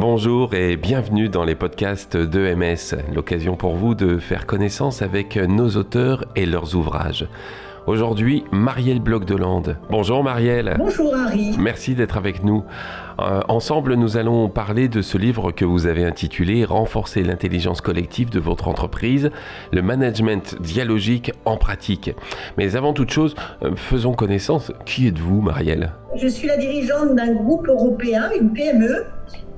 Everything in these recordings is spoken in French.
bonjour et bienvenue dans les podcasts d'EMS, l'occasion pour vous de faire connaissance avec nos auteurs et leurs ouvrages. Aujourd'hui, Marielle Bloch de Lande. Bonjour Marielle. Bonjour Harry. Merci d'être avec nous. Euh, ensemble, nous allons parler de ce livre que vous avez intitulé Renforcer l'intelligence collective de votre entreprise, le management dialogique en pratique. Mais avant toute chose, euh, faisons connaissance. Qui êtes-vous, Marielle? Je suis la dirigeante d'un groupe européen, une PME,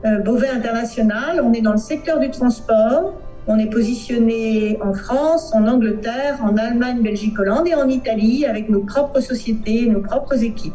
euh, Beauvais International. On est dans le secteur du transport. On est positionné en France, en Angleterre, en Allemagne, Belgique, Hollande et en Italie avec nos propres sociétés, nos propres équipes.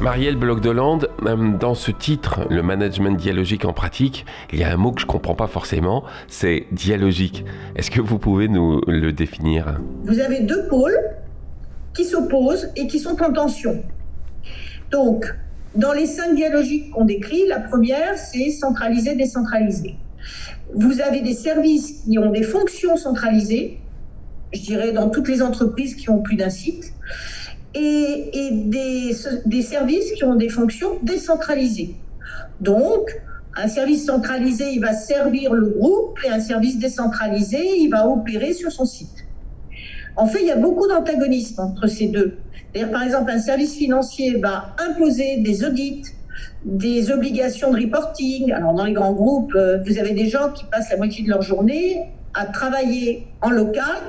Marielle Bloch de Lande, euh, dans ce titre, le management dialogique en pratique, il y a un mot que je ne comprends pas forcément, c'est dialogique. Est-ce que vous pouvez nous le définir? Vous avez deux pôles qui s'opposent et qui sont en tension. Donc, dans les cinq dialogiques qu'on décrit, la première, c'est centraliser, décentraliser. Vous avez des services qui ont des fonctions centralisées, je dirais dans toutes les entreprises qui ont plus d'un site et, des, services qui ont des fonctions décentralisées. Donc, un service centralisé, il va servir le groupe et un service décentralisé, il va opérer sur son site. En fait, il y a beaucoup d'antagonisme entre ces deux. Par exemple, un service financier va imposer des audits, des obligations de reporting. Alors, dans les grands groupes, euh, vous avez des gens qui passent la moitié de leur journée à travailler en local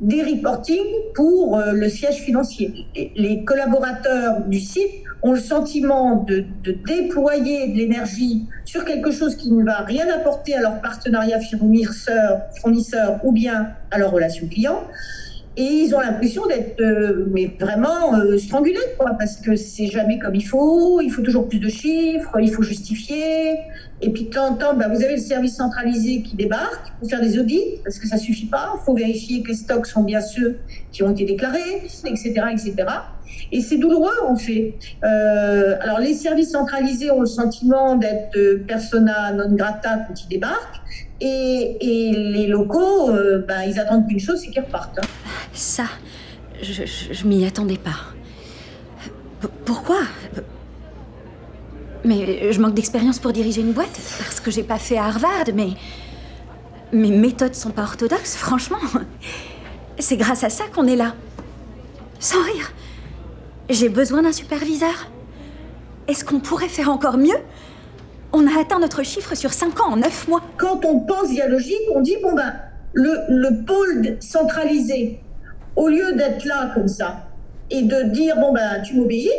des reporting pour euh, le siège financier. Les collaborateurs du site ont le sentiment de, de déployer de l'énergie sur quelque chose qui ne va rien apporter à leur partenariat fournisseur, fournisseur ou bien à leur relation client et ils ont l'impression d'être euh, mais vraiment euh, strangulés quoi parce que c'est jamais comme il faut il faut toujours plus de chiffres il faut justifier. Et puis de temps en temps bah, vous avez le service centralisé qui débarque pour faire des audits parce que ça suffit pas. Il faut vérifier que les stocks sont bien ceux qui ont été déclarés etc etc et c'est douloureux en fait. Euh, alors les services centralisés ont le sentiment d'être euh, persona non grata quand ils débarquent. Et, et les locaux bah, ils attendent qu'une chose c'est qu'ils repartent hein. Ça, je, m'y attendais pas. pourquoi? Mais je manque d'expérience pour diriger une boîte parce que j'ai pas fait Harvard, mais mes méthodes sont pas orthodoxes, franchement. C'est grâce à ça qu'on est là. Sans rire. J'ai besoin d'un superviseur. Est-ce qu'on pourrait faire encore mieux? On a atteint notre chiffre sur 5 ans en 9 mois. Quand on pense dialogique, on dit bon ben le, le pôle centralisé au lieu d'être là comme ça et de dire bon ben tu m'obéis,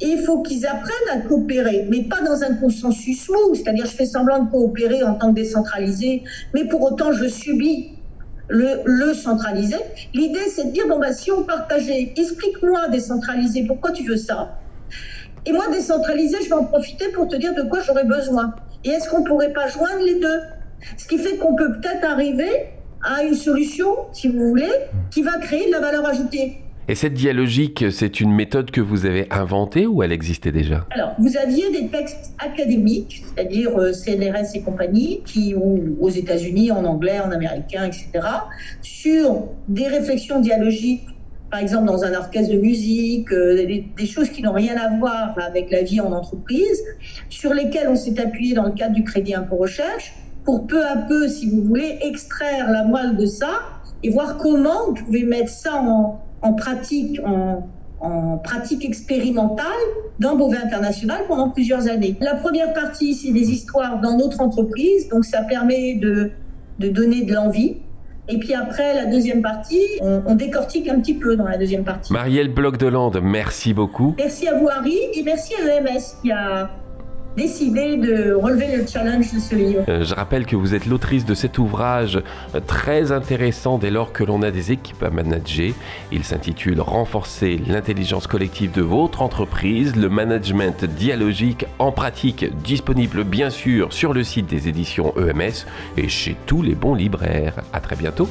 il faut qu'ils apprennent à coopérer, mais pas dans un consensus mou, c'est-à-dire je fais semblant de coopérer en tant que décentralisé, mais pour autant je subis le, centralisé. L'idée c'est de dire bon ben si on partageait, explique-moi décentralisé, pourquoi tu veux ça? Et moi décentralisé, je vais en profiter pour te dire de quoi j'aurais besoin. Et est-ce qu'on pourrait pas joindre les deux? Ce qui fait qu'on peut peut-être arriver à une solution, si vous voulez, qui va créer de la valeur ajoutée. Et cette dialogique, c'est une méthode que vous avez inventée ou elle existait déjà? Alors, vous aviez des textes académiques, c'est-à-dire euh, CNRS et compagnie, qui aux États-Unis, en anglais, en américain, etc., sur des réflexions dialogiques, par exemple dans un orchestre de musique, euh, des, des, choses qui n'ont rien à voir avec la vie en entreprise, sur lesquelles on s'est appuyé dans le cadre du crédit impôt recherche pour peu à peu, si vous voulez, extraire la moelle de ça et voir comment vous pouvez mettre ça en, en pratique, en, en, pratique expérimentale dans Beauvais International pendant plusieurs années. La première partie, c'est des histoires dans notre entreprise, donc ça permet de, de donner de l'envie. Et puis après, la deuxième partie, on, on, décortique un petit peu dans la deuxième partie. Marielle Bloch de Lande, merci beaucoup. Merci à vous Harry et merci à l'EMS qui a décidé de relever le challenge de ce livre. Euh, je rappelle que vous êtes l'autrice de cet ouvrage euh, très intéressant dès lors que l'on a des équipes à manager. Il s'intitule Renforcer l'intelligence collective de votre entreprise, le management dialogique en pratique, disponible bien sûr sur le site des éditions EMS et chez tous les bons libraires. À très bientôt.